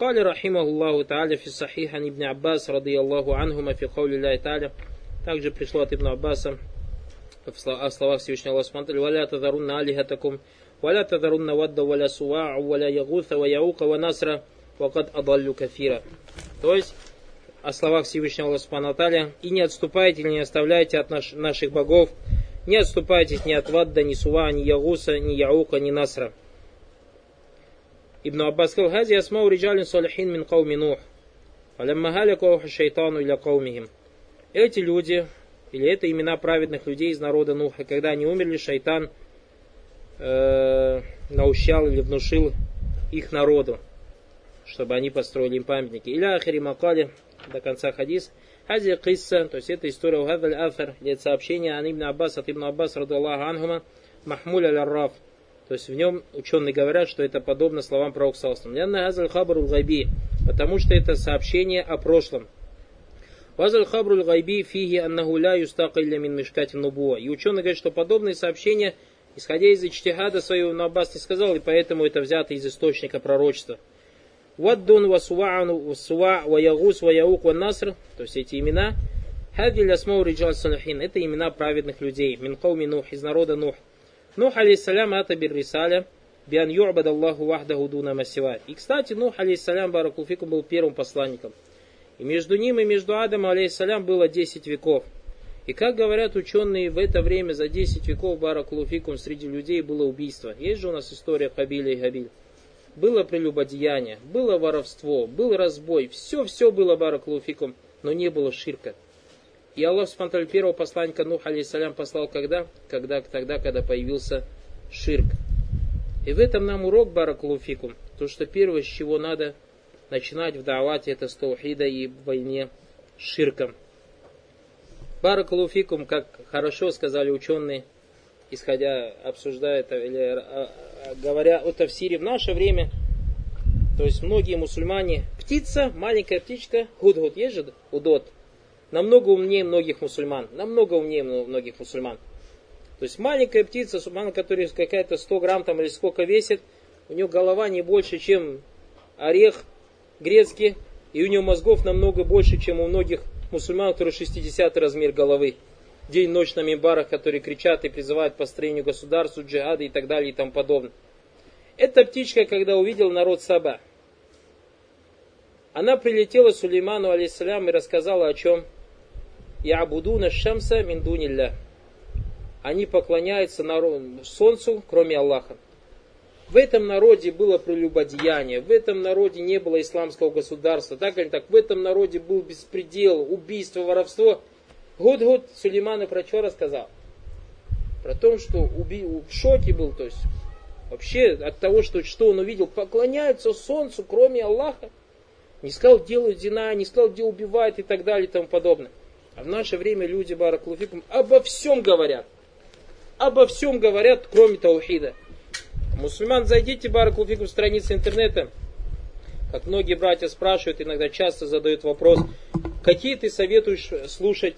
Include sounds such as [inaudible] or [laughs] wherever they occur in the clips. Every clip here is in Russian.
قال رحمه الله تعالى في الصحيح عن ابن عباس رضي الله عنهما في قول الله تعالى также пришло от Ибн Аббаса в словах Всевышнего Аллаха Субтитры «Валя тадарунна алихатакум, валя тадарунна вадда, валя суа'у, валя ягута, ва яука, ва насра, вакад адаллю кафира». То есть, о словах Всевышнего Аллаха Субтитры «И не отступайте, не оставляйте от наш, наших богов, не отступайтесь ни от вадда, ни суа, ни ягуса, ни яука, ни насра». Ибн Аббас сказал, «Хази асмау риджалин салихин мин кауми Нух, фалямма халяку ауха шайтану иля каумихим». Эти люди, или это имена праведных людей из народа Нуха, когда они умерли, шайтан э, наущал или внушил их народу, чтобы они построили им памятники. Или ахири макали, до конца хадис. Хази кисса, то есть это история Угадаль Афар, это сообщение Ан Ибн Аббас от Ибн Аббас, радаллаху анхума, Махмуль аль-Раф, то есть в нем ученые говорят, что это подобно словам пророка Саласам. Потому что это сообщение о прошлом. Вазаль хабруль гайби фиги аннаху ля юстака мин мишкати нубуа. И ученые говорят, что подобные сообщения, исходя из ичтихада своего Наббас не сказал, и поэтому это взято из источника пророчества. Ваддун васуа'ану васуа ва ягус ва яук ва наср, то есть эти имена, хади лясмау риджал салихин, это имена праведных людей, мин кауми Нух, из народа Нух. Нух, алейсалям, ата бир рисаля, биан ю'бад Аллаху вахдаху дуна масива. И, кстати, Нух, алейсалям, баракулфикум, был первым посланником. И между ним и между Адамом, алейсалям, было 10 веков. И как говорят ученые, в это время за 10 веков баракулуфикум среди людей было убийство. Есть же у нас история Хабиля и Габиль. Было прелюбодеяние, было воровство, был разбой. Все-все было баракулуфикум, но не было ширка. И Аллах Субтитры первого посланника Нух, алейсалям, послал когда? Когда? Тогда, когда появился ширк. И в этом нам урок Баракулуфикум. То, что первое, с чего надо начинать в давате, это с таухида и войне с ширком. Баракулуфикум, как хорошо сказали ученые, исходя, обсуждая это, или а, а, говоря о Тавсире в наше время, то есть многие мусульмане, птица, маленькая птичка, гудгуд, есть же удот, намного умнее многих мусульман. Намного умнее многих мусульман. То есть маленькая птица, субман, которая какая-то 100 грамм там или сколько весит, у нее голова не больше, чем орех грецкий, и у нее мозгов намного больше, чем у многих мусульман, которые 60 размер головы. День-ночь на мимбарах, которые кричат и призывают к построению государства, джихада и так далее и тому подобное. Эта птичка, когда увидел народ Саба, она прилетела Сулейману, алейсалям, и рассказала о чем? Ябудуна шамса миндунилля. Они поклоняются народу, солнцу, кроме Аллаха. В этом народе было прелюбодеяние, в этом народе не было исламского государства, так или так, в этом народе был беспредел, убийство, воровство. Год-год Сулейман про что рассказал? Про то, что уби... в шоке был, то есть вообще от того, что, что он увидел, поклоняются солнцу, кроме Аллаха. Не сказал, делают зина, не сказал, где убивают и так далее и тому подобное. А в наше время люди, бараклуфикум, обо всем говорят. Обо всем говорят, кроме таухида. Мусульман, зайдите, бараклуфикум, в страницы интернета. Как многие братья спрашивают, иногда часто задают вопрос, какие ты советуешь слушать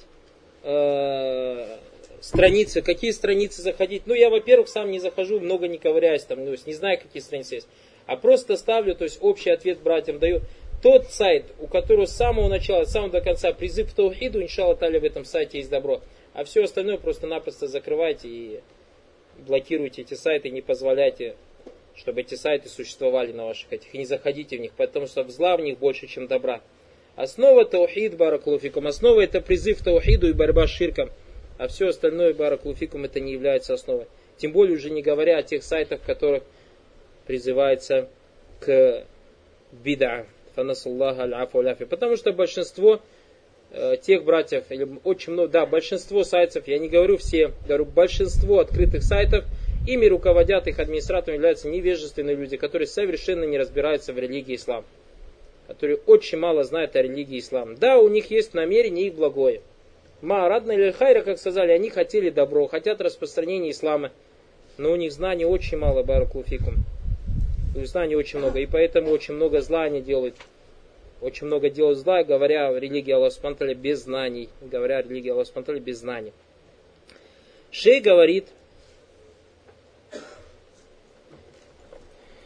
э, страницы, какие страницы заходить. Ну, я, во-первых, сам не захожу, много не ковыряюсь, там, ну, не знаю, какие страницы есть. А просто ставлю, то есть общий ответ братьям даю тот сайт, у которого с самого начала, с самого до конца призыв к таухиду, иншалла таля в этом сайте есть добро. А все остальное просто-напросто закрывайте и блокируйте эти сайты, не позволяйте, чтобы эти сайты существовали на ваших этих. И не заходите в них, потому что зла в них больше, чем добра. Основа таухид, баракулуфикум. Основа это призыв к таухиду и борьба с ширком. А все остальное, баракулуфикум, это не является основой. Тем более уже не говоря о тех сайтах, в которых призывается к бида. Фанасуллаха аль Потому что большинство э, тех братьев, или очень много, да, большинство сайтов, я не говорю все, говорю большинство открытых сайтов, ими руководят их администраторами являются невежественные люди, которые совершенно не разбираются в религии ислам. Которые очень мало знают о религии ислам. Да, у них есть намерение их благое. Ма радна или хайра, как сказали, они хотели добро, хотят распространения ислама. Но у них знаний очень мало, баракулфикум знаний очень много, и поэтому очень много зла они делают. Очень много делают зла, говоря о религии Аллаха Субтитры без знаний. Говоря о религии Аллаха Субтитры без знаний. Шей говорит,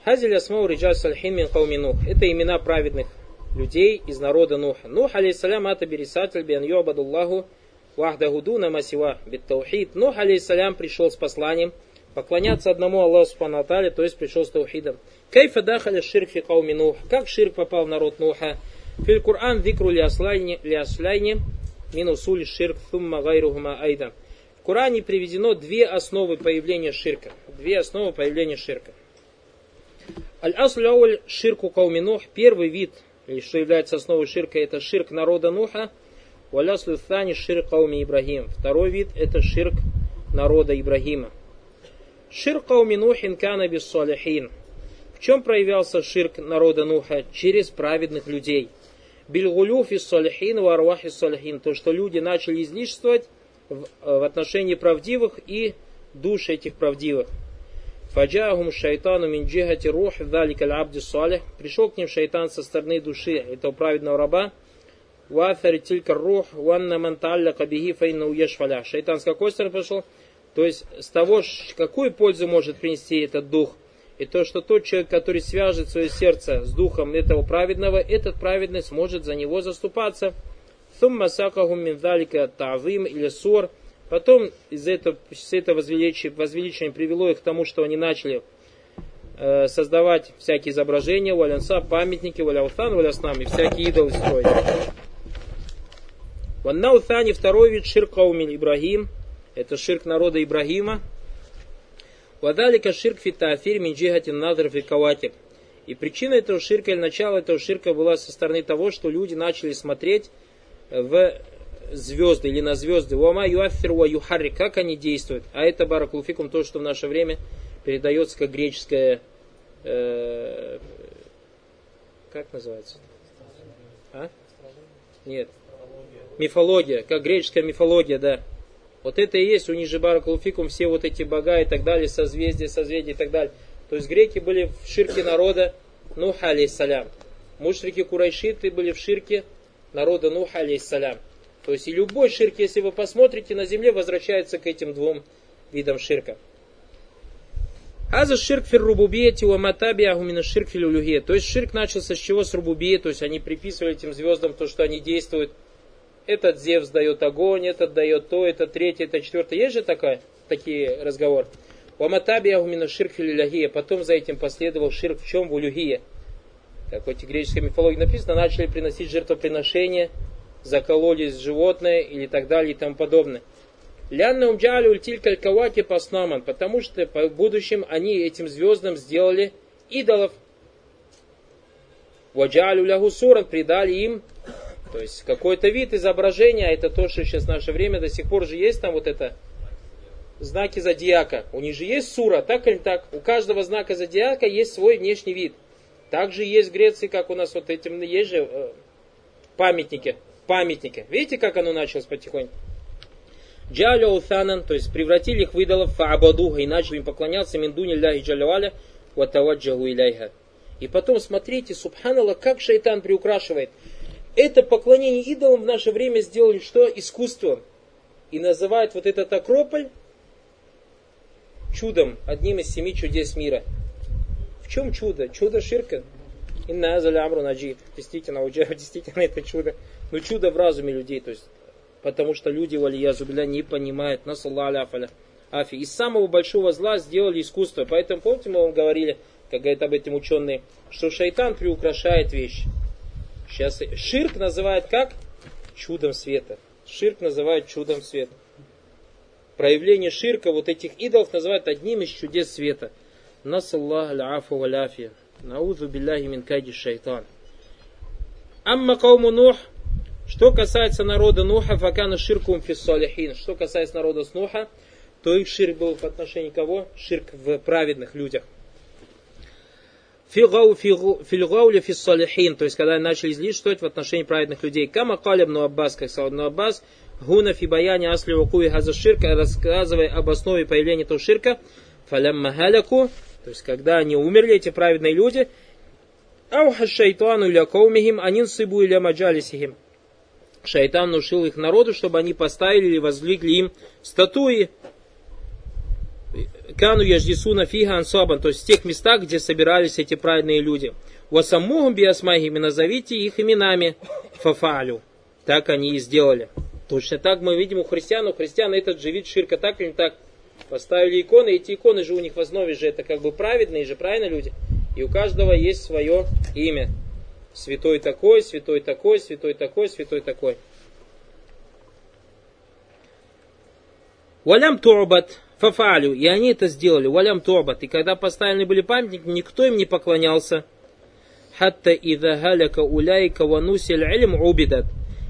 Хазиль асмау риджаль сальхин мин кауминух. Это имена праведных людей из народа Нуха. Нух, алейсалям, ата берисатель бен йобадуллаху вахдагудуна масива биттаухид. Нух, алейсалям, пришел с посланием поклоняться одному Аллаху Субхану то есть пришел с таухидом. Кайфа дахаля ширк фи кауми Нух. Как ширк попал в народ Нуха? Филь Кур'ан викру ли асляйни минусуль ширк thumма гайрухума айда. В Коране приведено две основы появления ширка. Две основы появления ширка. Аль-Асль ширку кауми Нух. Первый вид, что является основой ширка, это ширк народа Нуха. Валяслю Thани ширк кауми Ибрагим. Второй вид это ширк народа Ибрагима. Ширк кауми Нухин кана без салихин. Чем проявлялся ширк народа Нуха? Через праведных людей. Бильгулюф из салихин, варвах из салихин. То, что люди начали излишествовать в, в отношении правдивых и душ этих правдивых. Фаджахум шайтану мин джихати рух далика абди салих. Пришел к ним шайтан со стороны души этого праведного раба. Вафари тилька рух ванна манталля кабихи фейна уешфаля. Шайтан с какой стороны пришел? То есть с того, какую пользу может принести этот дух. И то, что тот человек, который свяжет свое сердце с духом этого праведного, этот праведный сможет за него заступаться. Сумма сакахум миндалика тавим или сор – Потом из этого, с этого возвеличения, возвеличения привело их к тому, что они начали э, создавать всякие изображения, валянса, памятники, валяутан, валяснам и всякие идолы строить. Ваннаутани, второй вид, ширк каумин Ибрагим, это ширк народа Ибрагима. Вадалика ширк фитафир минджихатин надров и каватиб. И причина этого ширка или начало этого ширка была со стороны того, что люди начали смотреть в звезды или на звезды. Уама юафир ва юхарри. Как они действуют? А это баракулфикум то, что в наше время передается как греческое... Э, как называется? А? Нет. Мифология. Как греческая мифология, да. Вот это и есть у баракулфикум все вот эти бога и так далее, созвездия, созвездия и так далее. То есть греки были в ширке народа Нуха алейсалям. Мушрики Курайшиты были в ширке народа Нуха алейсалям. То есть и любой ширк, если вы посмотрите на земле, возвращается к этим двум видам ширка. Аза ширк фир рубубиети у матаби агумина ширк филюлюге. То есть ширк начался с чего? С рубубии, то есть они приписывали этим звездам то, что они действуют. Этот Зевс дает огонь, этот дает то, это третье, это четвертое. Есть же такая, такие разговоры. У матаби агумина ширк филюлюге. Потом за этим последовал ширк в чем? В улюгие. Как в этой греческой мифологии написано, начали приносить жертвоприношения закололись животное или так далее и тому подобное. Лянна умджали ультиль калькаваки паснаман, потому что в будущем они этим звездам сделали идолов. Ваджалю лягу суран, придали им, то есть какой-то вид изображения, а это то, что сейчас в наше время до сих пор же есть там вот это знаки зодиака. У них же есть сура, так или так. У каждого знака зодиака есть свой внешний вид. Также есть в Греции, как у нас вот этим есть же э, памятники памятника. Видите, как оно началось потихоньку? Джаля утанан, то есть превратили их в идолов фаабадуха и начали им поклоняться миндуни ляхи джаляваля ватаваджаху иляйха. И потом смотрите, субханаллах, как шайтан приукрашивает. Это поклонение идолам в наше время сделали что? Искусством. И называют вот этот акрополь чудом, одним из семи чудес мира. В чем чудо? Чудо ширка. Азаля амру наджи. Действительно, [laughs] действительно это чудо. Но чудо в разуме людей, то есть, потому что люди, валия зубля, не понимают, нас афаля. Афи. Из самого большого зла сделали искусство. Поэтому, помните, мы вам говорили, как говорят об этом ученые, что шайтан приукрашает вещи. Сейчас ширк называют как? Чудом света. Ширк называют чудом света. Проявление ширка, вот этих идолов называют одним из чудес света. Насаллах аляфу валяфия. Наузу билляхи мин кайди шайтан. Амма кауму Нух, что касается народа Нуха, факана ширкум фиссалихин. Что касается народа с Нуха, то их ширк был в отношении кого? Ширк в праведных людях. Фильгаули фиссалихин, то есть когда начали излишествовать в отношении праведных людей. Кама калиб Аббас, как сказал Аббас, гуна фи баяне асли вакуи газа ширка, рассказывая об основе появления этого ширка, фалямма халяку, то есть когда они умерли, эти праведные люди, ауха шайтану иля каумихим, анин сыбу иля маджалисихим шайтан внушил их народу, чтобы они поставили или воздвигли им статуи. Кану яждисуна фига ансабан, то есть в тех местах, где собирались эти праведные люди. Васаммухум биасмахими, назовите их именами. Фафалю. Так они и сделали. Точно так мы видим у христиан, у христиан этот же вид ширка, так или не так. Поставили иконы, эти иконы же у них в основе же это как бы праведные же, правильно люди? И у каждого есть свое имя. Святой такой, святой такой, святой такой, святой такой. Валям ту'бат фафалю. И они это сделали. Валям ту'бат. И когда поставлены были памятники, никто им не поклонялся. Хатта ида халяка уляйка ванусиль илм убидат.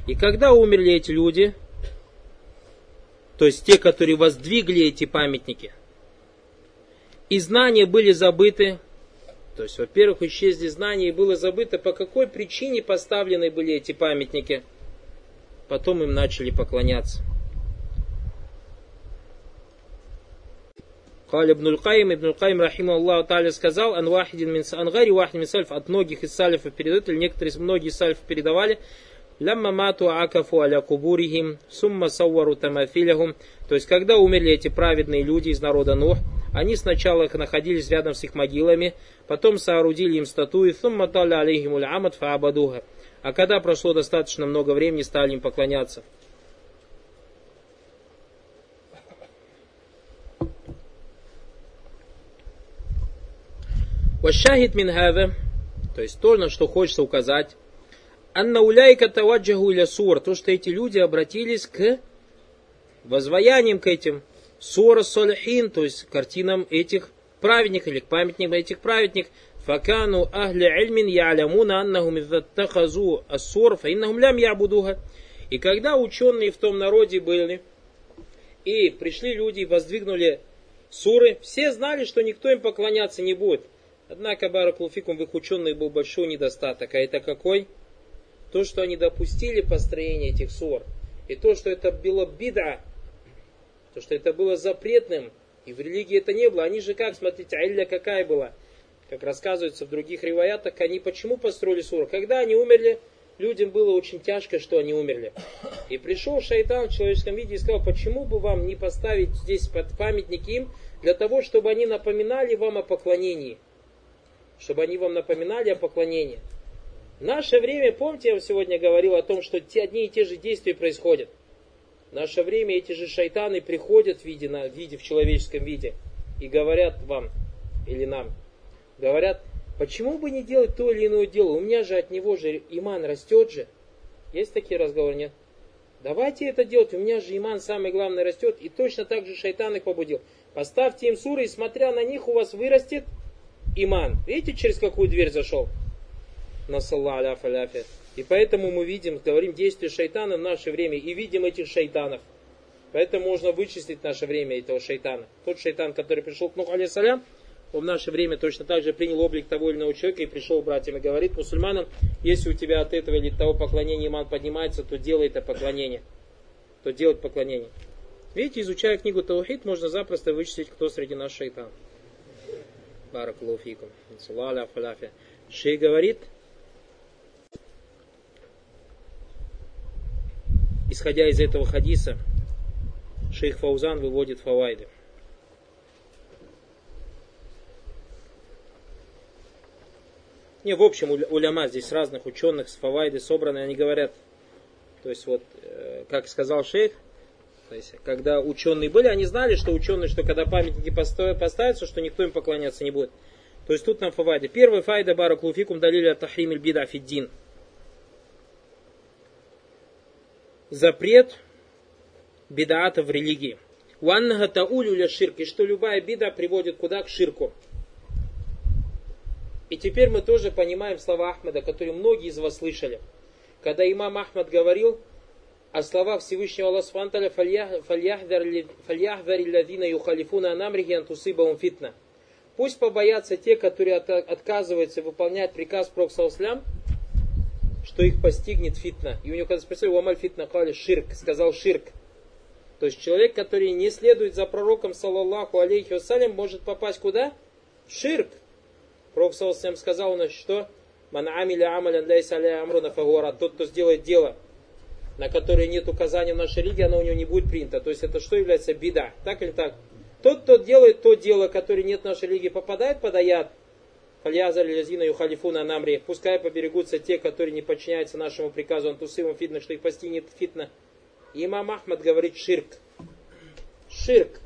И когда умерли эти люди, то есть те, которые воздвигли эти памятники, и знания были забыты, то есть, во-первых, исчезли знания и было забыто, по какой причине поставлены были эти памятники. Потом им начали поклоняться. Каля Ибн Каим, Ибн Каим, рахима Аллаху Таля, сказал, ан вахидин мин ангари вахидин мин сальф, от многих из сальфов передают, или некоторые, многие из сальфов передавали, лямма мату акафу аля кубурихим, сумма саввару тамафилягум. То есть, когда умерли эти праведные люди из народа Нух, они сначала находились рядом с их могилами, потом соорудили им статуи, сумма таля алейхимуль амад фаабадуха. А когда прошло достаточно много времени, стали им поклоняться. Ващахид мин то есть то, на что хочется указать, анна уляйка таваджаху иля сур, то, что эти люди обратились к возваяниям к этим сура солихин, то есть картинам этих праведников или к памятникам этих праведников. Факану ахли ильмин я'лямуна аннахум изаттахазу ассур, фаиннахум лям ябудуха. И когда ученые в том народе были, и пришли люди и воздвигнули суры, все знали, что никто им поклоняться не будет. Однако Баракулфикум в их ученых был большой недостаток. А это какой? То, что они допустили построение этих сур. И то, что это было бида, то, что это было запретным, и в религии это не было. Они же как, смотрите, айля какая была? Как рассказывается в других риваятах, они почему построили суру? Когда они умерли, людям было очень тяжко, что они умерли. И пришел шайтан в человеческом виде и сказал, почему бы вам не поставить здесь под памятник им, для того, чтобы они напоминали вам о поклонении чтобы они вам напоминали о поклонении. В наше время, помните, я вам сегодня говорил о том, что те, одни и те же действия происходят. В наше время эти же шайтаны приходят в виде, на, в виде, в человеческом виде и говорят вам или нам, говорят, почему бы не делать то или иное дело, у меня же от него же иман растет же. Есть такие разговоры, нет? Давайте это делать, у меня же иман самый главный растет, и точно так же шайтан их побудил. Поставьте им суры, и смотря на них у вас вырастет иман. Видите, через какую дверь зашел? Насалла аляф аляфи. И поэтому мы видим, говорим действия шайтана в наше время и видим этих шайтанов. Поэтому можно вычислить наше время этого шайтана. Тот шайтан, который пришел к Нуху алейсалям, он в наше время точно так же принял облик того или иного человека и пришел к братьям и говорит мусульманам, если у тебя от этого или того поклонения иман поднимается, то делай это поклонение. То делать поклонение. Видите, изучая книгу Таухид, можно запросто вычислить, кто среди нас шайтан. Баракулуфикум. Шей говорит, исходя из этого хадиса, шейх Фаузан выводит фавайды. Не, в общем, уляма здесь разных ученых с фавайды собраны, они говорят, то есть вот, э, как сказал шейх, есть, когда ученые были, они знали, что ученые, что когда памятники поставятся, что никто им поклоняться не будет. То есть тут нам фавайда. Первый файда баракулуфикум далили тахрим иль бида фиддин. Запрет бидаата в религии. Уаннага таулю ширк. И что любая бида приводит куда? К ширку. И теперь мы тоже понимаем слова Ахмеда, которые многие из вас слышали. Когда имам Ахмад говорил, о словах Всевышнего Аллаха Субтитры «Фальяхдари ладина юхалифуна анамрихи антусыбаум фитна». Пусть побоятся те, которые от, отказываются выполнять приказ Проксауслям, что их постигнет фитна. И у него когда спросили, Уамаль фитна кали ширк, сказал ширк. То есть человек, который не следует за пророком, саллаллаху алейхи вассалям, может попасть куда? В ширк. Пророк саллаллаху сказал у нас, что Ман амиля амалян ляйса амруна фагуара. Тот, кто сделает дело, на которые нет указания в нашей религии, оно у него не будет принято. То есть это что является беда? Так или так? Тот, кто делает то дело, которое нет в нашей религии, попадает под аят. Фальязар лязина юхалифуна намри. Пускай поберегутся те, которые не подчиняются нашему приказу антусиму фитна, что их постигнет фитна. И имам Ахмад говорит ширк. Ширк.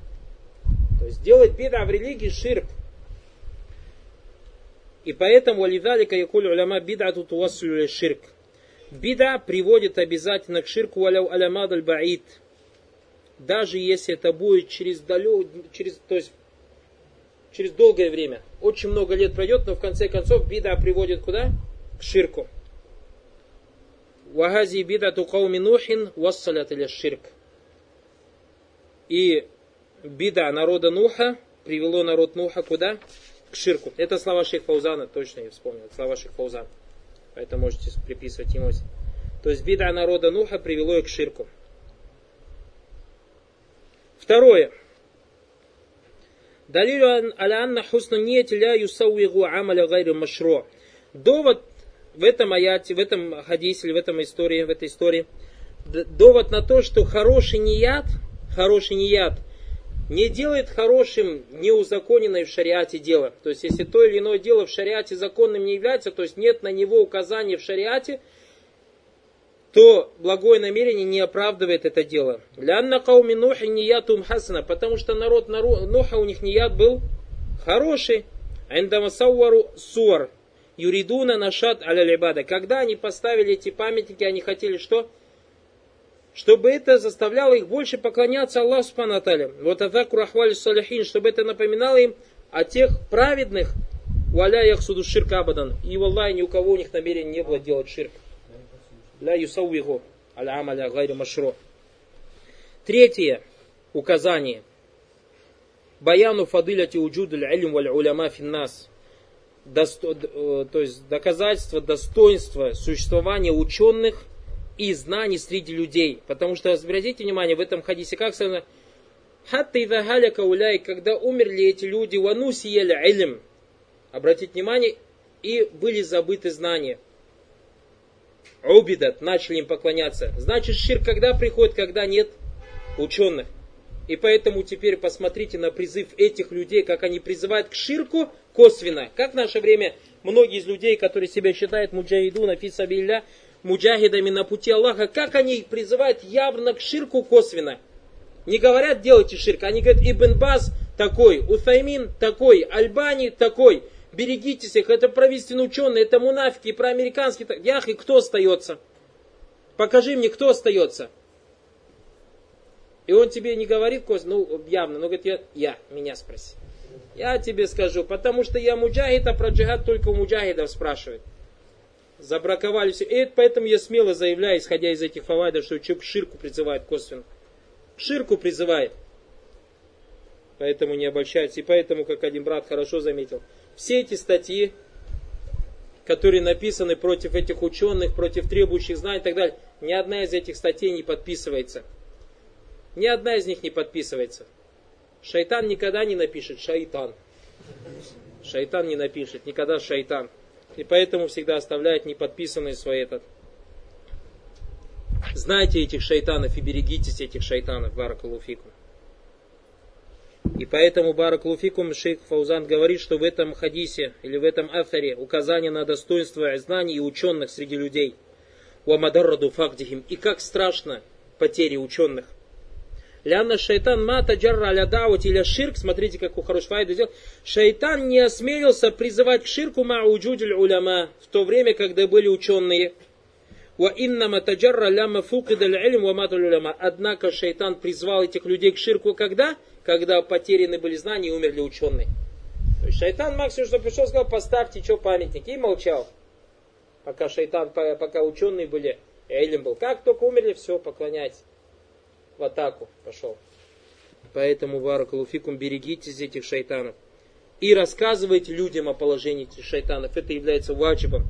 То есть делать беда в религии ширк. И поэтому валидалика якуль уляма бидату туассулю ширк. Бида приводит обязательно к ширку валяу алямад аль баид. Даже если это будет через далек, через, то есть через долгое время. Очень много лет пройдет, но в конце концов бида приводит куда? К ширку. Вагази бидату кауми нухин вассалят или ширк. И бида народа Нуха привело народ Нуха куда? К ширку. Это слова шейх Фаузана, точно я вспомнил. Слова шейх Фаузана. Это можете приписывать ему. То есть бида народа Нуха привело их к ширку. Второе. Далилю аля анна хусна ният ля юсауигу амаля гайру машро. Довод в этом аяте, в этом хадисе, в этом истории, в этой истории, довод на то, что хороший ният, хороший ният не делает хорошим неузаконенное в шариате дело. То есть, если то или иное дело в шариате законным не является, то есть нет на него указания в шариате, то благое намерение не оправдывает это дело. Лянна кауми нухи ниятум хасана, потому что народ Нуха у них ният был хороший. Эндамасауару суар. Юридуна нашат аля Когда они поставили эти памятники, они хотели что? Чтобы это заставляло их больше поклоняться Аллаху Субхану Вот атаку рахвали салихин, чтобы это напоминало им о тех праведных, валя яхсуду ширк абадан. И в Аллахе ни у кого у них намерения не было делать ширк. Ля юсауигу аля амаля гайру машро. Третье указание. Баяну фадыляти уджуд илм валь уляма финнас. Досто, э, то есть доказательство достоинства существования ученых и знаний среди людей. Потому что, обратите внимание, в этом хадисе как сказано, Хатта ида халяка уляй, когда умерли эти люди, вануси ели илм. Обратите внимание, и были забыты знания. Убидат, начали им поклоняться. Значит, ширк когда приходит, когда нет ученых. И поэтому теперь посмотрите на призыв этих людей, как они призывают к ширку косвенно. Как в наше время многие из людей, которые себя считают муджахидуна, фисабилля, муджахидами на пути Аллаха, как они призывают явно к ширку косвенно. Не говорят делайте ширк, они говорят Ибн Баз такой, Уфаймин такой, Альбани такой – берегитесь их, это правительственные ученые, это мунафики, проамериканские. Ях, и кто остается? Покажи мне, кто остается. И он тебе не говорит, ну, явно, но говорит, я, я меня спроси. Я тебе скажу, потому что я муджахид, а про джихад только у муджахидов спрашивают. Забраковали все. И поэтому я смело заявляю, исходя из этих фавайдов, что человек ширку призывает косвенно. Ширку призывает. Поэтому не обольщайтесь. И поэтому, как один брат хорошо заметил, все эти статьи, которые написаны против этих ученых, против требующих знаний и так далее, ни одна из этих статей не подписывается. Ни одна из них не подписывается. Шайтан никогда не напишет шайтан. Шайтан не напишет, никогда шайтан. И поэтому всегда оставляет неподписанный свой этот. Знайте этих шайтанов и берегитесь этих шайтанов, Баракалуфикум. И поэтому Баракулуфикум шейх Фаузан говорит, что в этом хадисе или в этом афаре указание на достоинство знаний и ученых среди людей. Уамадарраду фагдихим. И как страшно потери ученых. Лянна шайтан мата джарра аля даут или ширк. Смотрите, как у хорош файду сделал. Шайтан не осмелился призывать к ширку мауджудиль уляма в то время, когда были ученые. Ва иннама таджарра ляма фукидаль илм ва уляма. Однако шайтан призвал этих людей к ширку когда? когда потеряны были знания и умерли ученые. То есть шайтан максимум, что пришел, сказал, поставьте что памятники, и молчал. Пока шайтан, пока ученые были, Элим был. Как только умерли, все, поклоняйтесь. В атаку пошел. Поэтому, Варакалуфикум, берегитесь этих шайтанов. И рассказывайте людям о положении этих шайтанов. Это является ваджибом.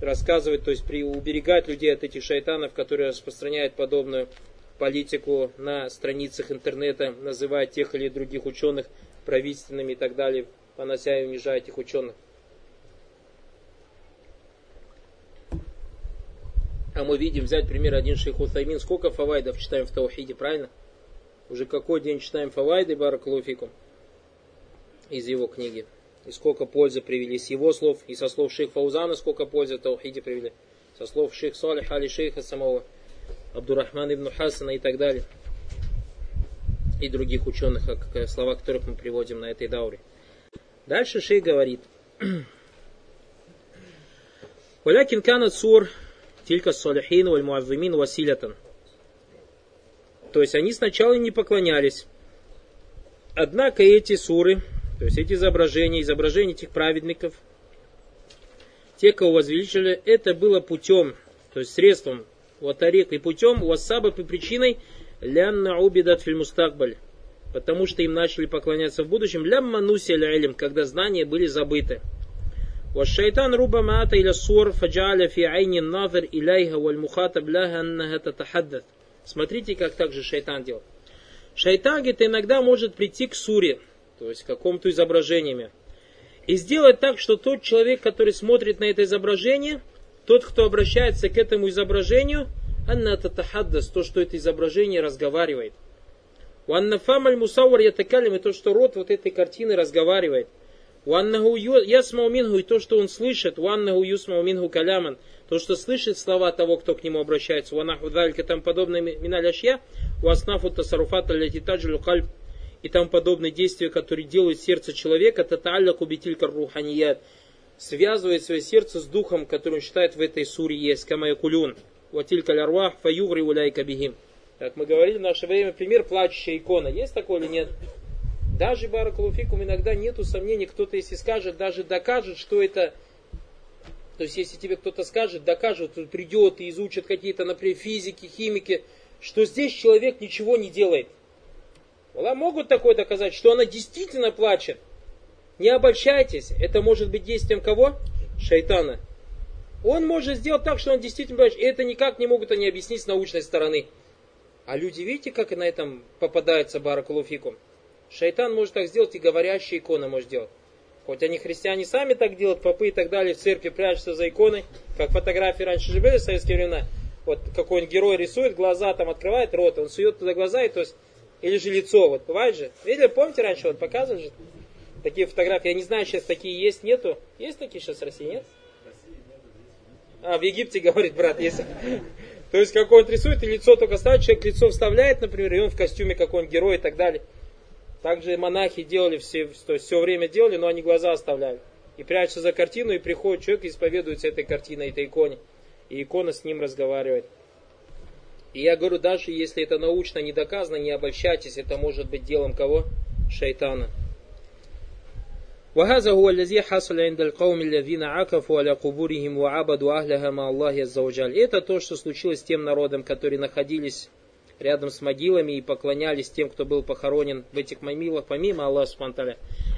Рассказывать, то есть при, уберегать людей от этих шайтанов, которые распространяют подобную политику на страницах интернета, называя тех или других ученых правительственными и так далее, понося и унижая этих ученых. А мы видим, взять пример один шейх Утаймин, сколько фавайдов читаем в Таухиде, правильно? Уже какой день читаем Фавайды Баракулуфикум из его книги. И сколько пользы привели с его слов, и со слов шейх Фаузана сколько пользы Таухиди привели. Со слов шейх Салих Али шейха самого Абдурахмана ибн Хасана и так далее. И других ученых, слова которых мы приводим на этой дауре. Дальше шейх говорит. [clears throat] Валякин канат сур тилька салихин валь муаззимин василятан. То есть они сначала не поклонялись. Однако эти суры, то есть эти изображения, изображения этих праведников, те, кого возвеличили, это было путем, то есть средством, ватарик и путем, вассаба по причиной лянна убидат фильмустакбаль, потому что им начали поклоняться в будущем, лямма нусиля когда знания были забыты. والشيطان ربما أتى إلى الصور فجعل في عين الناظر إليها والمخاطب لها أنها تتحدث. Смотрите, как также шайтан делает. Шайтан, говорит, иногда может прийти к суре, то есть к какому-то изображению, и сделать так, что тот человек, который смотрит на это изображение, тот, кто обращается к этому изображению, анна татахаддас, то, что это изображение разговаривает. Уанна фамаль мусауар ятакалим, и то, что рот вот этой картины разговаривает – Уаннаху ясмау минху, и то, что он слышит, уаннаху юсмау минху каляман, то, что слышит слова того, кто к нему обращается, уанаху далька, там подобные миналь ашья, уаснафу тасаруфат алятитаджулю кальб, и там подобные действия, которые делают сердце человека, татаалля кубитилька руханият, связывает свое сердце с духом, который он считает в этой суре есть, камаякулюн, ватилька лярвах, фаюгри уляйка бихим. Как мы говорили в наше время, пример плачущая икона. Есть такой или нет? Даже Баракулуфикум иногда нету сомнений, кто-то если скажет, даже докажет, что это... То есть если тебе кто-то скажет, докажет, придет и изучит какие-то, например, физики, химики, что здесь человек ничего не делает. Аллах могут такое доказать, что она действительно плачет. Не обольщайтесь, это может быть действием кого? Шайтана. Он может сделать так, что он действительно плачет. И это никак не могут они объяснить с научной стороны. А люди, видите, как на этом попадается Баракулуфикум? Шайтан может так сделать и говорящие иконы может делать. Хоть они христиане сами так делают, попы и так далее, в церкви прячутся за иконой, как фотографии раньше же были в советские времена. Вот какой-нибудь герой рисует, глаза там открывает, рот, он сует туда глаза, и то есть, или же лицо, вот бывает же. Видели, помните раньше, вот показывали же такие фотографии, я не знаю, сейчас такие есть, нету. Есть такие сейчас в России, нет? А, в Египте, [laughs] говорит брат, есть. То есть какой-нибудь рисует, и лицо только ставит, человек лицо вставляет, например, и он в костюме какой-нибудь герой и так далее. Также монахи делали все, то есть все время делали, но они глаза оставляли. И прячутся за картину, и приходит человек и исповедуется этой картиной, этой иконе. И икона с ним разговаривает. И я говорю, даже если это научно не доказано, не обольщайтесь, это может быть делом кого? Шайтана. وهذا هو الذي حصل عند القوم الذين عكفوا على قبورهم وعبدوا أهلها مع الله عز وجل. Это то, что случилось с тем народом, которые находились рядом с могилами и поклонялись тем, кто был похоронен в этих могилах, помимо Аллаха Субтитры.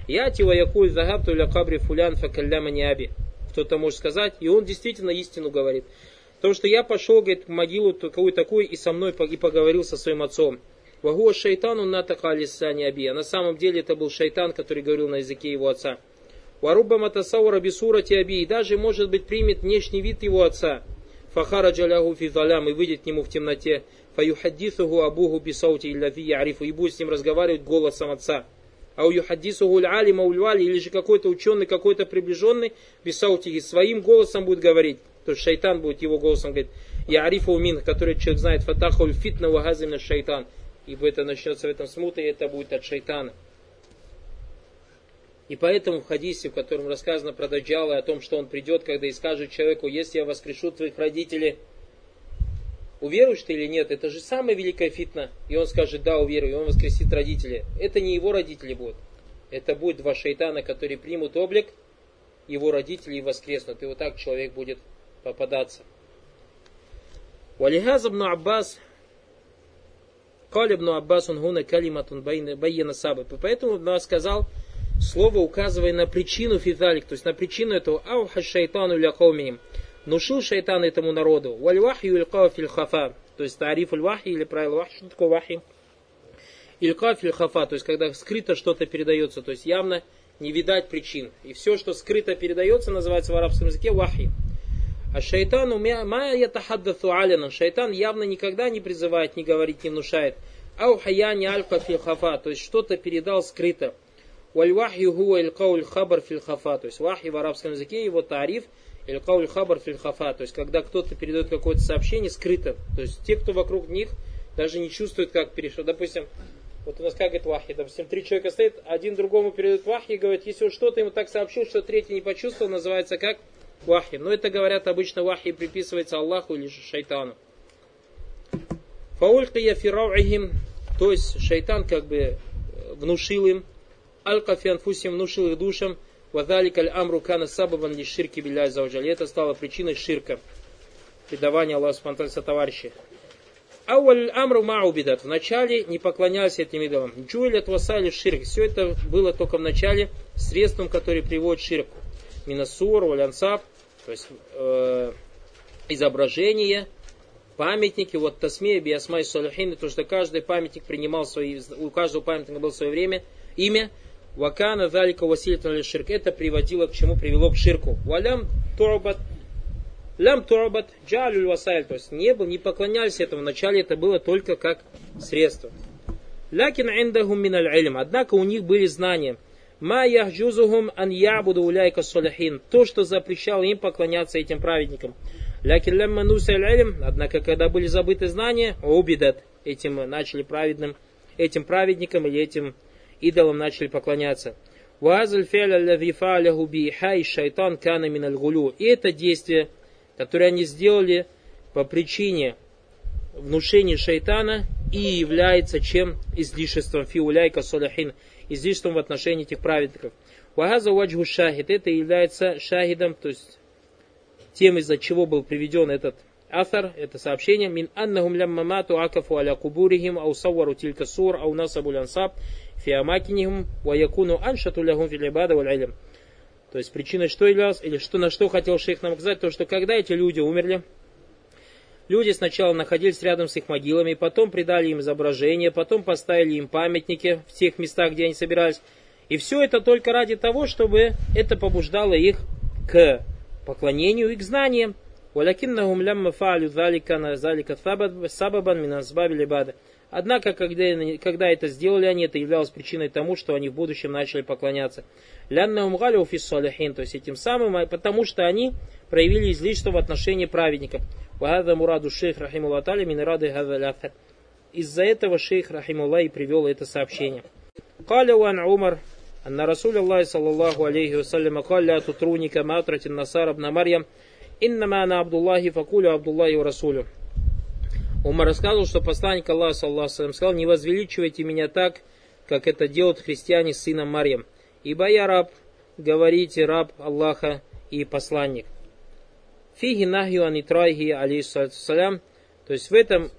Я тива якуль загабту ля кабри фулян факалляма аби. Кто-то может сказать, и он действительно истину говорит. То, что я пошел, говорит, в могилу такую такую и со мной и поговорил со своим отцом. Вагуа шайтану натака лисани аби. А на самом деле это был шайтан, который говорил на языке его отца. Варуба матасаура бисурати аби. И даже, может быть, примет внешний вид его отца. Фахара джалягу фи и выйдет к нему в темноте. Фаюхаддисуху абуху бисаути илляфи ярифу. И будет с ним разговаривать голосом отца. А у юхаддисуху алима ульвали, или же какой-то ученый, какой-то приближенный, бисаути своим голосом будет говорить. То есть шайтан будет его голосом говорить. Я арифа умин, который человек знает, фатахуль фитна вагазимна шайтан. Ибо это начнется в этом смута, и это будет от шайтана. И поэтому в хадисе, в котором рассказано про Даджала, о том, что он придет, когда и скажет человеку, если я воскрешу твоих родителей, уверуешь ты или нет, это же самая великая фитна. И он скажет, да, уверую, и он воскресит родителей. Это не его родители будут. Это будет два шайтана, которые примут облик его родителей и воскреснут. И вот так человек будет попадаться. ولهذا ابن عباس قال ابن عباس هنا كلمة بين سبب. Поэтому Ибн сказал слово, указывая на причину физалик, то есть на причину этого ауха шайтану ля каумихим внушил шайтан этому народу. Валь вахью илька филь хафа. То есть тариф вахи или правило вахи. Что такое вахи? Илька филь хафа. То есть когда скрыто что-то передается. То есть явно не видать причин. И все, что скрыто передается, называется в арабском языке вахи. А шайтану ма ятахаддату алина. Шайтан явно никогда не призывает, не говорит, не внушает. Аухаяни алька хафа, то есть что-то передал скрыто. Вальвахью хуа илькауль хабар хафа, то есть вахи в арабском языке, его тариф, илькауль хабар фил хафа, то есть когда кто-то передает какое-то сообщение скрыто, то есть те, кто вокруг них, даже не чувствуют, как перешел. Допустим, вот у нас как это вахи, допустим, три человека стоит, один другому передает вахи и говорит, если он что-то ему так сообщил, что третий не почувствовал, называется как вахи. Но это говорят обычно вахи приписывается Аллаху или шайтану. Фаулькия фирауихим, то есть шайтан как бы э, внушил им, аль-кафианфусим внушил их душам, вадалик аль-амру кана сабабан ли ширки биляй зауджали. Это стало причиной ширка, предавания Аллаху Субтитры товарищей. Ауаль амру маубидат. Вначале не поклонялись этим идолам. Джуэль от васали ширк. Все это было только в начале средством, которое приводит ширку. Минасур, валянсаб, то есть э, изображение, памятники, вот Тасмия, Биасмай, Салихин, то, что каждый памятник принимал свои, у каждого памятника было свое время, имя, Вакана, Далика, Василитан, Ширк, это приводило к чему? Привело к ширку. Валям, Турбат, Лям Турбат, Джалюль Васайль, то есть не, был, не поклонялись этому, вначале это было только как средство. Лякин индахум миналь илм, однако у них были знания. Ма яхджузухум ан ябуду уляйка салихин, то, что запрещало им поклоняться этим праведникам. Лякин лямма илм, однако, когда были забыты знания, убидат, этим начали праведным, этим праведникам или этим идолам начали поклоняться. Шайтан кана. И это действие, которое они сделали по причине внушения шайтана и является чем излишеством фиуляйка солихин, излишеством в отношении этих праведников. Вагаза ваджху шахид, это является шахидом, то есть тем, из-за чего был приведен этот Афар, это сообщение, من أنهم لما ماتوا عكفوا على قبورهم, أو صوروا تلك الصور, أو نصبوا الأنصاب, في أماكنهم, ويكون أنشط لهم في العبادة والعلم. То есть причиной что являлось, или что, на что хотел шейх нам сказать, то, что когда эти люди умерли, люди сначала находились рядом с их могилами, потом придали им изображение, потом поставили им памятники в тех местах, где они собирались. И все это только ради того, чтобы это побуждало их к поклонению и к знаниям. Валякиннахум лямма фаалю залика на залика сабабан миназбаби либада. Однако, когда, когда это сделали они, это являлось причиной тому, что они в будущем начали поклоняться. Ляннахум галю фиссалихин, то есть этим самым, а потому что они проявили излишество в отношении праведников. Вагада мураду шейх рахимулла таля минрады Из-за этого шейх рахимулла и привел это сообщение. Каля ван Умар أن رسول الله صلى الله عليه وسلم قال لا تطروني كما أطرت النصارى ابن مريم إنما أنا عبد الله فقولوا عبد الله ورسوله Умар рассказывал, что посланник Аллаха, саллаху сказал, не возвеличивайте меня так, как это делают христиане с сыном Марьям. Ибо я раб, говорите раб Аллаха и посланник. Фиги нахью анитрайхи алейхиссалям. То есть в этом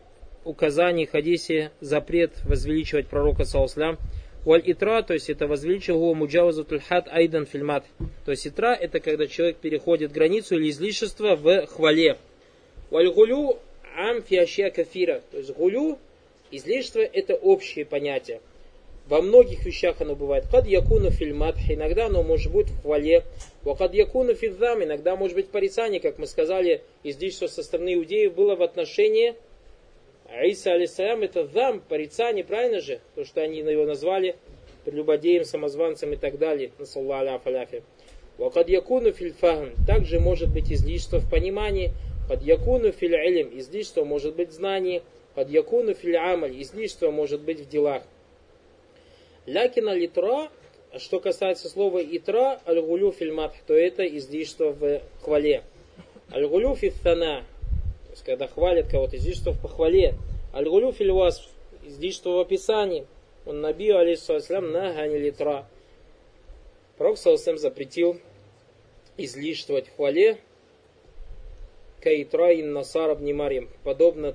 указании хадисе запрет возвеличивать пророка, саллаху Валь итра, то есть это возвеличил его муджавазатуль хад айдан фильмат. То есть итра это когда человек переходит границу или излишество в хвале. Валь гулю ам фиашья кафира. То есть гулю, излишество это общее понятие. Во многих вещах оно бывает. Кад якуну фильмат, иногда оно может быть в хвале. Вакад якуну фильдам, иногда может быть порицание, как мы сказали, излишество со стороны иудеев было в отношении Иса алисалям это зам, порицание, правильно же? То, что они его назвали прелюбодеем, самозванцем и так далее. Насалла аляфи. Вакад якуну фильфахм. Также может быть излишество в понимании. Под якуну филь илм. Излишество может быть в знании. Под якуну филь амаль. Излишество может быть в делах. Лякина литра, что касается слова итра, аль-гулю фильмат, то это излишество в хвале. Аль-гулю фифтана, есть, когда хвалят кого-то, излишество в похвале. Аль-гулю фильвас, излишество в описании. Он набил, алейхиссалам, на гани литра. Пророк Саласам запретил излишествовать в хвале Каитра и Насар Абнимарим, подобно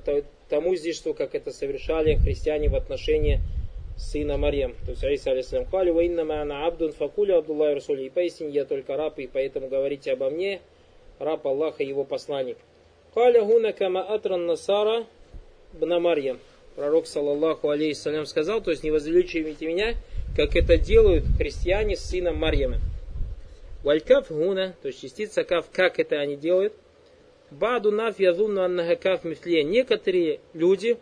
тому излишеству, как это совершали христиане в отношении сына Марьям. То есть Аиса алейсалям хвали, ва инна ма'ана абдун факуля Абдуллах Расули. И поистине я только раб, и поэтому говорите обо мне, раб Аллаха и его посланник. Каля гуна кама атран насара бна Марьям. Пророк, саллаллаху алейхиссалям, сказал, то есть не возвеличивайте меня, как это делают христиане с сыном Марьяма. Валькаф гуна, то есть частица каф, как это они делают. Баду наф язунну аннага каф мифлия. Некоторые люди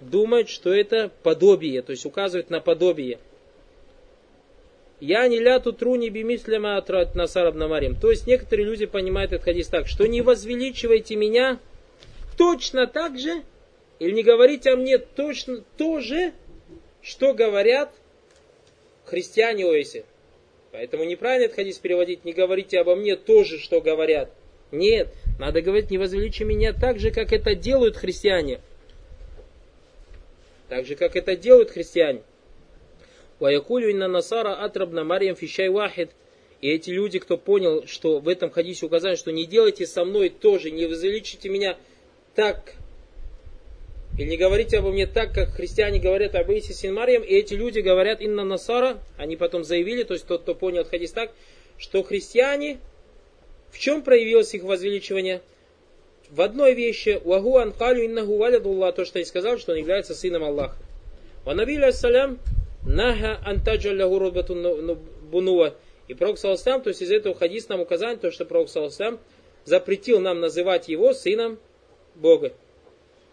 думают, что это подобие, то есть указывает на подобие. Я не ля труни бимисляма атрат насараб намарим. То есть некоторые люди понимают этот хадис так, что не возвеличивайте меня точно так же, или не говорите о мне точно то же, что говорят христиане Оисе. Поэтому неправильно этот хадис переводить, не говорите обо мне то же, что говорят. Нет, надо говорить, не возвеличи меня так же, как это делают христиане. Так же, как это делают христиане. Ваякулю инна насара атрабна марьям фищай вахид. И эти люди, кто понял, что в этом хадисе указано, что не делайте со мной тоже, не возвеличите меня так, или не говорите обо мне так, как христиане говорят об Иисе син Марьям, и эти люди говорят инна насара, они потом заявили, то есть тот, кто понял хадис так, что христиане, в чем проявилось их возвеличивание? В одной вещи, вагу анкалю иннаху валядуллах, то, что я сказал, что он является сыном Аллаха. Ванабиль ассалям, Наха антаджаллаху рубатун бунуа. И Пророк Саласам, то есть из этого хадис нам указание, то, что Пророк Саласам запретил нам называть его сыном Бога.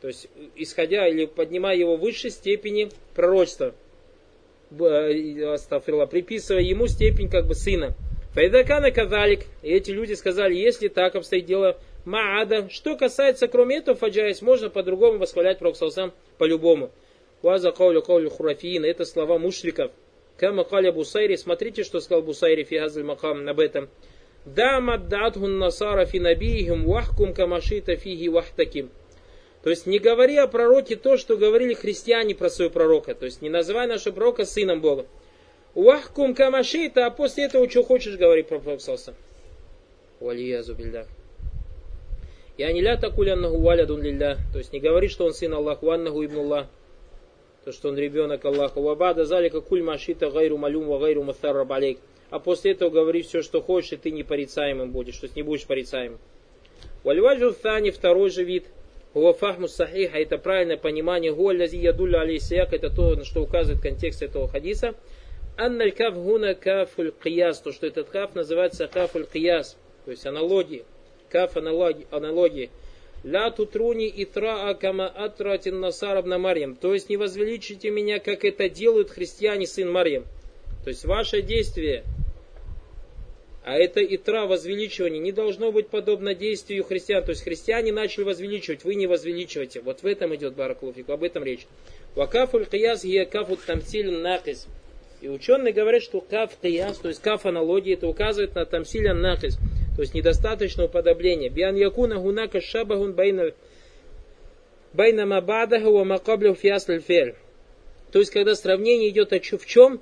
То есть, исходя или поднимая его выше степени пророчества. Астафирла, приписывая ему степень как бы сына. فإذا كان كذلك. И эти люди сказали, если так обстоит дело, ما عدا. Что касается, кроме этого, فجائز, можно по-другому восхвалять Пророка по-любому. وهذا القول قول الخرافيين. Это слова мушриков. كما قال البوصيري. Смотрите, что сказал Бусайри في هذا المقام об этом. دع ما ادعته النصارى في نبيهم واحكم بما شئت فيه واحتكم. То есть не говори о пророке то, что говорили христиане про своего пророка. То есть не называй нашего пророка сыном Бога. Вахкум камашита, а после этого что хочешь говори про пророка Салса. Валиязу бильда. Я не ля такуляннаху валядун лилля. То есть не говори, что он сын Аллах, ваннаху ибнуллах то, что он ребенок Аллаха. Вабада залика куль машита гайру малюм ва гайру муthарраб алейк. А после этого говори все, что хочешь, и ты непорицаемым будешь, то есть не будешь порицаемым. Вальваджу thани, второй же вид. Уафахму сахиха, это правильное понимание. Гуаллязи ядулля алейсияк, это то, на что указывает контекст этого хадиса. Анналь каф гуна кафуль кияс, то, что этот каф называется кафуль кияс, то есть аналогии. Каф аналогии. аналогии. Ля тутруни итра кама атратин насарабна Марьям. То есть не возвеличите меня, как это делают христиане, сын Марьям. То есть ваше действие, а это итра, возвеличивание, не должно быть подобно действию христиан. То есть христиане начали возвеличивать, вы не возвеличиваете. Вот в этом идет Баракулуфик, об этом речь. وكاف القياس هي كاف التمثيل الناقص. И ученые говорят, что كاف قياس, то есть كاف аналогии, это указывает на تمثيل ناقص. То есть недостаточно уподобления. بأن يكون هناك شبه بين بين وما قبله في الأصل. То есть, когда сравнение идет в чем?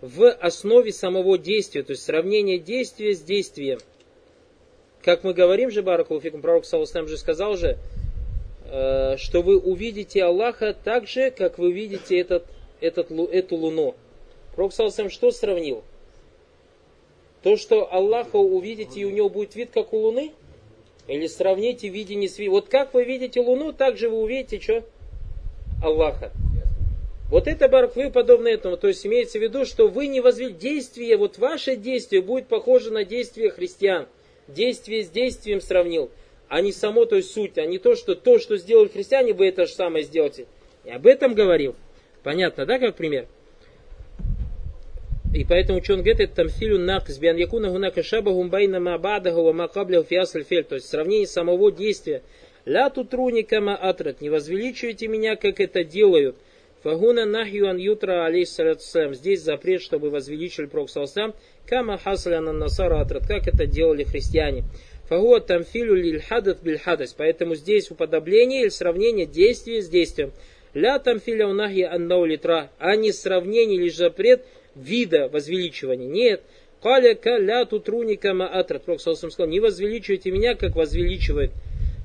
В основе самого действия. То есть, сравнение действия с действием. Как мы говорим же, بارك الله فيكم, пророк Саусам же сказал же, э, что вы увидите Аллаха так же, как вы видите этот, этот, эту луну. Пророк что сравнил? То, что Аллаха увидите, и у него будет вид, как у Луны? Или сравните видение с Вот как вы видите Луну, так же вы увидите, что? Аллаха. Вот это барквы подобно этому. То есть имеется в виду, что вы не возвели действие, вот ваше действие будет похоже на действие христиан. Действие с действием сравнил, а не само, то есть суть, а не то, что то, что сделали христиане, вы это же самое сделаете. И об этом говорил. Понятно, да, как пример? И поэтому что он говорит, это тамфилю накс, биан якуна гунака шабахум байна ма бадаху ва ма фиасль фель. То есть сравнение самого действия. Ля тутруни кама атрат. Не возвеличивайте меня, как это делают. Фагуна нахью ан ютра алейсалям. Здесь запрет, чтобы возвеличили Пророк Салсам. Кама хасаляна насара атрат. Как это делали христиане. Фагуа тамфилю лиль хадат биль хадас. Поэтому здесь уподобление или сравнение действия с действием. Ля тамфиля унахи аннау литра. А не сравнение или запрет вида возвеличивания. Нет. Каля ля тутруника маатра. Пророк сказал, не возвеличивайте меня, как возвеличивает.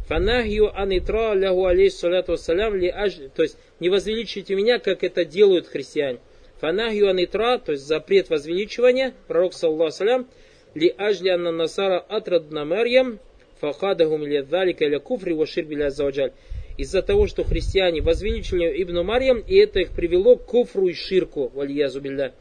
Фанахью анитра лягу алейс саляту вассалям ли аж... То есть, не возвеличивайте меня, как это делают христиане. Фанахью анитра, то есть запрет возвеличивания, пророк саллаху салям, ли ажли анна насара атрадна Марьям, фахадахум ли далика или куфри вашир биля. Из-за того, что христиане возвеличили Ибн Марьям, и это их привело к куфру и ширку, билля.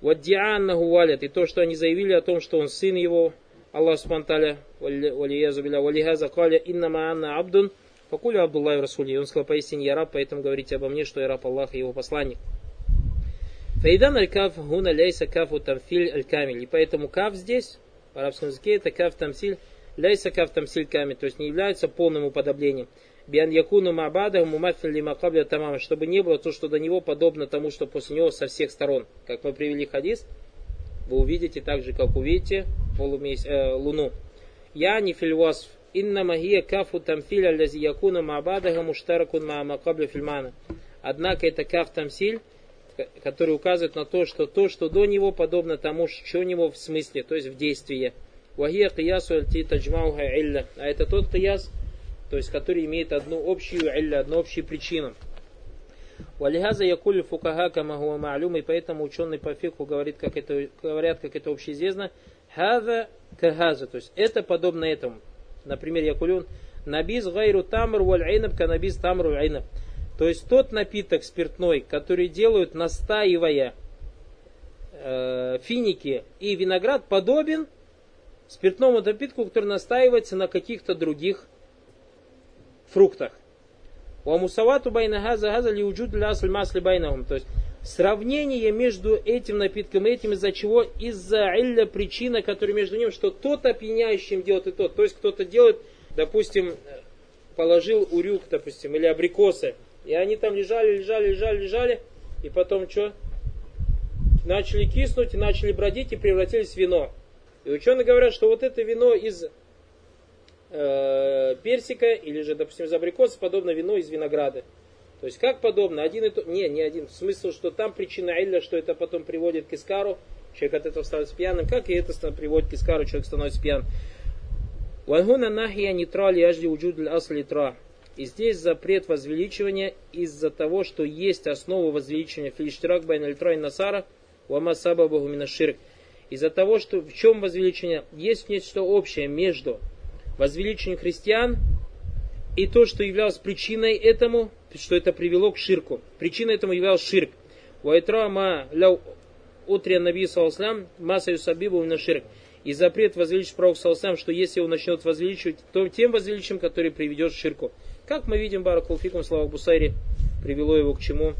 Ваддианнаху валят. И то, что они заявили о том, что он сын его, Аллах Субтитры, валихаза каля иннама анна абдун, Покуля Абдуллах Расули. Он сказал, поистине я раб, поэтому говорите обо мне, что я раб Аллаха и его посланник. Фейдан аль-каф гуна ляйса кафу тамфиль аль-камиль. И поэтому каф здесь, в арабском языке, это каф тамсиль, ляйса каф тамсиль камиль, то есть не является полным уподоблением. Биан якуну мабада мумафиль лима кабля тамама, чтобы не было то, что до него подобно тому, что после него со всех сторон. Как мы привели хадис, вы увидите так же, как увидите полумесяц, э, луну. Я не фильвасф. Инна магия кафу тамфиля лязи якуна мабадага муштаракун маама кабля фильмана. Однако это каф тамсиль, который указывает на то, что то, что до него, подобно тому, что у него в смысле, то есть в действии. Вахия киясу альти таджмауха илля. А это тот кияс, то есть который имеет одну общую илля, одну общую причину. Валихаза якуль фукаха камахуа ма'люм, и поэтому ученый по фиху говорит, как это, говорят, как это общеизвестно, хаза кахаза, то есть это подобно этому. Например, якулюн, نبيذ غير التمر والعنب كنبيذ التمر والعنب. То есть тот напиток спиртной, который делают настаивая э, финики и виноград, подобен спиртному напитку, который настаивается на каких-то других фруктах. والمساواة بين هذا هذا لوجود الأصل الأصل بينهم. То есть сравнение между этим напитком и этим, из-за чего? Из-за علة причина, которая между ним, что тот опьяняющим делает и тот. То есть кто-то делает, допустим, положил урюк, допустим, или абрикосы, и они там лежали, лежали, лежали, лежали, и потом что? Начали киснуть, начали бродить, и превратились в вино. И ученые говорят, что вот это вино из э, персика или же, допустим, из абрикоса подобно вино из винограда. То есть как подобно? Один и то... Не, не один. В смысле, что там причина илля, что это потом приводит к искару, человек от этого становится пьяным, как и это приводит к искару, человек становится пьяным. Вангуна нахия нитра лиажди уджуд асли тра. И здесь запрет возвеличивания из-за того, что есть основа возвеличивания филиштирак байна литра и насара, уама сабабаху минаширк. Из-за того, что в чем возвеличение? Есть нечто общее между возвеличением христиан и то, что являлось причиной этому, что это привело к ширку. Причиной этому являлся ширк. Вайтра ма ляу утрия наби саласлам маса юсабибу на ширк. И запрет возвеличить пророк саласлам, что если он начнет возвеличивать, то тем возвеличием, который приведет к ширку. Как мы видим, Баракулфикум, слава Бусайри, привело его к чему?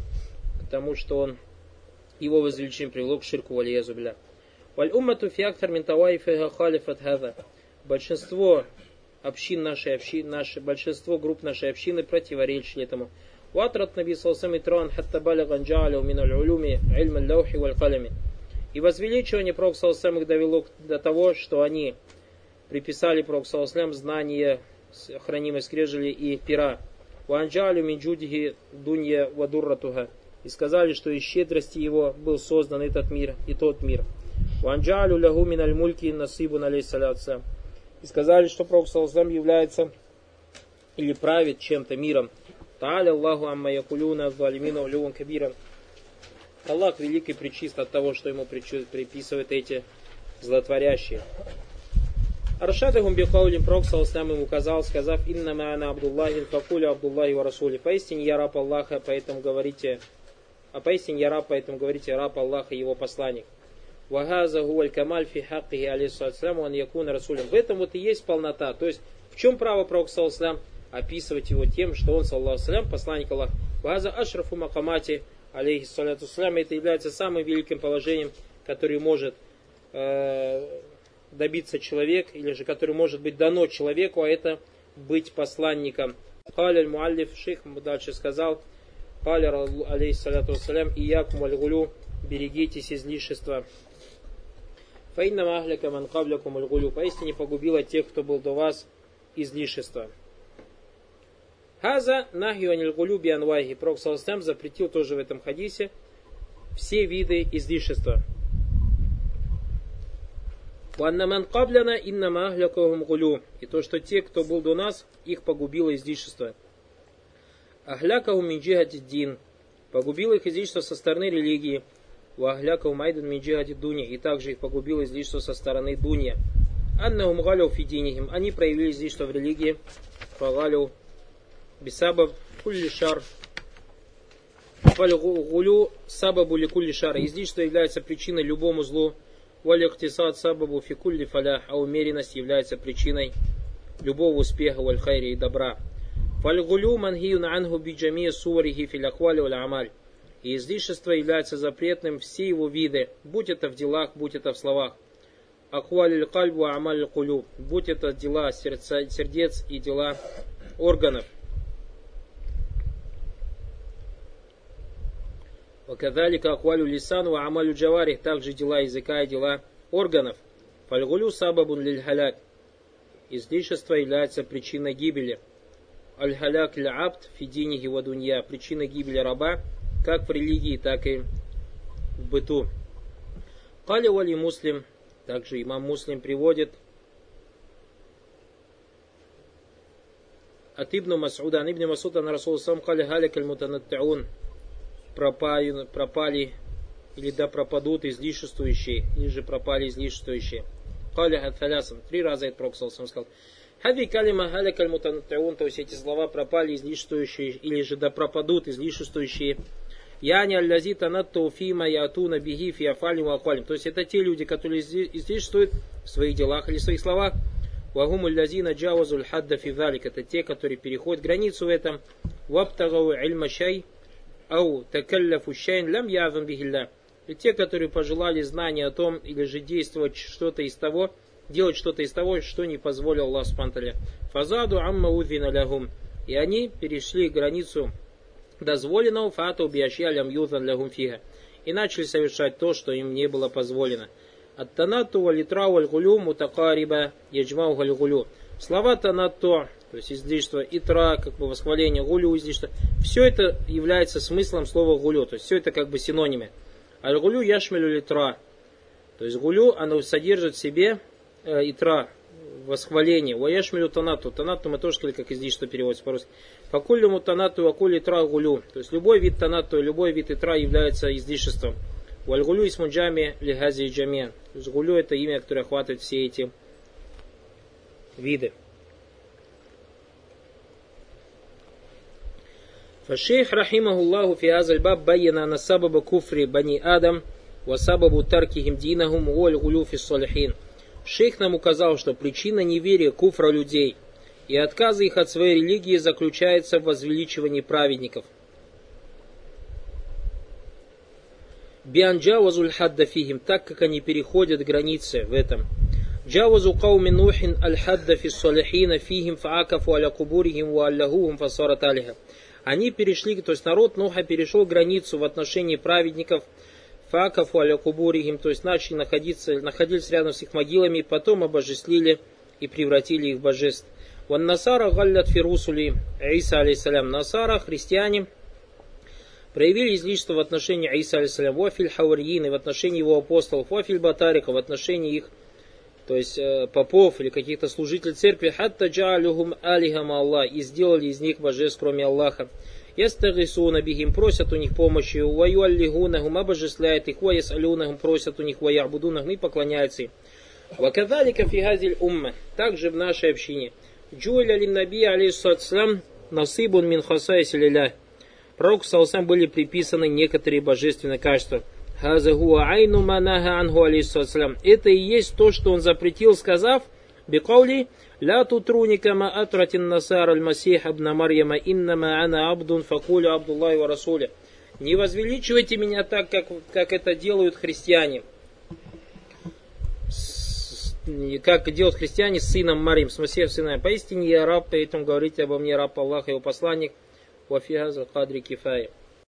К тому, что он его возвеличение привело к ширку валиязубля. Валь уммату фиактар ментавайфига халифат хада. Большинство общин нашей общины, наше, большинство групп нашей общины противоречили этому. Ватрат Наби Салсам Итран хатта балаган джа'аля мин аль-улюми ильм аль-лаухи валь калями. И возвеличивание Пророк Салсам их довело до того, что они приписали Пророк Салсам знания хранимой скрежели и пера. Ванджалю минджудихи дунья вадурратуха. И сказали, что из щедрости его был создан этот мир и тот мир. Ванджалю лягу мин аль-мульки насибу алейсалятса. И сказали, что Пророк Саласам является или правит чем-то миром. Та'аля Аллаху амма якулюна залимина улюван кабиран. Аллах великий причист от того, что ему приписывают эти злотворящие. Аршадахум бихаулим Пророк Саласам им указал, сказав, «Инна ма'ана Абдуллахин факуля Абдуллахи ва Расули». Поистине я раб Аллаха, поэтому говорите, а поистине я раб, поэтому говорите раб Аллаха и его посланник. Вагаза гуаль камаль фи хаккихи алейсалам он якуна расулем. В этом вот и есть полнота. То есть в чем право пророка саллаху описывать его тем, что он, саллаху салям, посланник Аллаха. Вагаза ашрафу макамати алейхиссалату салям. Это является самым великим положением, которое может э, добиться человек, или же который может быть дано человеку, а это быть посланником. Каляль муаллиф шейх дальше сказал, Каляр алейхиссалату салям, и якум аль берегитесь излишества. Фаинна махляка ман каблякум аль Поистине погубила тех, кто был до вас, излишества. Хаза нахью аниль гулю бианвайхи. Пророк Саластам запретил тоже в этом хадисе все виды излишества. Ванна ман кабляна инна махлякахум гулю. И то, что те, кто был до нас, их погубило излишество. Ахлякахум минджихати дин. Погубило их излишество со стороны религии. Вахляка умайдан минджигади дуни. И также их погубило излишество со стороны Дунья. Анна умгалю фидинихим. Они проявили излишество в религии. Фагалю бисабаб кулли шар. Фальгулю сабабу ли кулли шар. Излишество является причиной любому злу. Валихтисад сабабу фикулли фалях. А умеренность является причиной любого успеха вальхайри и добра. Фальгулю манхиюн ангу биджами суварихи филяквали валь амаль. И излишество является запретным все его виды, будь это в делах, будь это в словах. Аквалиль кальбу амаль кулю, будь это дела сердца, сердец и дела органов. Вакадалика аквалю лисану амалю джаварих, также дела языка и дела органов. Фальгулю сабабун лиль. Излишество является причиной гибели. Аль-халяк абд фидинихи вадунья. Причина гибели раба, как в религии, так и в быту. Кали вали муслим, также имам муслим приводит от Ибн Масуда, Ибн Масуда на Расул сам кали халик аль пропали, пропали или да пропадут излишествующие, или же пропали излишествующие. Кали хаталясам. Три раза это Пророк сказал. Хави калима халяк аль то есть эти слова пропали излишествующие, или же да пропадут излишествующие. Яни аль-лази танатту фима ятуна биги фи афалим ахвалим. То есть это те люди, которые излишествуют в своих делах или в своих словах. Вагум аль-лазина джавазуль хадда фи Это те, которые переходят границу в этом. Вабтагау ильма шай ау такалляфу шайн лям язам бихилля. И те, которые пожелали знания о том, или же действовать что-то из того, делать что-то из того, что не позволил Аллах Субтитры. Фазаду амма удвина лягум. И они перешли границу дозволенного фату биашьялям юзан лягум. И начали совершать то, что им не было позволено. Ат-танату валитрау аль-гулю мутакариба яджмау гулю. Слова танату, то есть излишество, итра, как бы восхваление, гулю излишество. Все это является смыслом слова гулю. То есть все это как бы синонимы. Аль-гулю яшмелю литра. То есть гулю, оно содержит в себе э, итра, восхваление. Уаяшмилю танату. Танату мы тоже сказали, как здесь что переводится по-русски. Факуллюму танату, акули тра гулю. То есть любой вид танату, любой вид итра является излишеством. Вальгулю из мунджами лигази джаме. То есть гулю это имя, которое охватывает все эти виды. Фашейх рахимахуллаху фи азальбаб байяна на сабаба куфри бани адам ва сабабу таркихим динахум уоль гулю фи салихин. Шейх нам указал, что причина неверия куфра людей и отказа их от своей религии заключается в возвеличивании праведников. Бианджавазуль хадда фихим, так как они переходят границы в этом. Джавазу кауми нухин аль хадда фи салихина фихим фаакафу аля кубурихим ва аллахухум фасарат алиха. Они перешли, то есть народ Нуха перешел границу в отношении праведников – факафу аля кубурихим, то есть начали находиться, находились рядом с их могилами, потом обожествили и превратили их в божеств. Ван Насара галлят фирусули Иса алейсалям. Насара, христиане, проявили излишество в отношении Иса алейсалям, вафиль хаварьин, в отношении его апостолов, вафиль батарика, в отношении их то есть э, попов или каких-то служителей церкви, хатта джалюхум алихам Аллах, и сделали из них божеств, кроме Аллаха. يستغيثون بهم, просят у них помощи, ويؤلهونهم, обожествляют их, ويسألونهم, просят у них, ويعبدونهم и поклоняются им. وكذلك في هذه الأمة, также в нашей общине. جعل للنبي عليه السلام نصيب من خصائص الإله. Пророку Саусам были приписаны некоторые божественные качества. هذا هو عين ما نهى عنه عليه السلام. Это и есть то, что он запретил, сказав, بقوله, لا تطروني كما أطرت النصارى المسيح ابن مريم إنما أنا عبد فقول عبد الله ورسوله Не возвеличивайте меня так, как, как это делают христиане. С, как делают христиане с сыном Марием, с Масеем сыном. Поистине я раб, поэтому говорите обо мне раб Аллаха, его посланник. Вафиаза кадри кифая.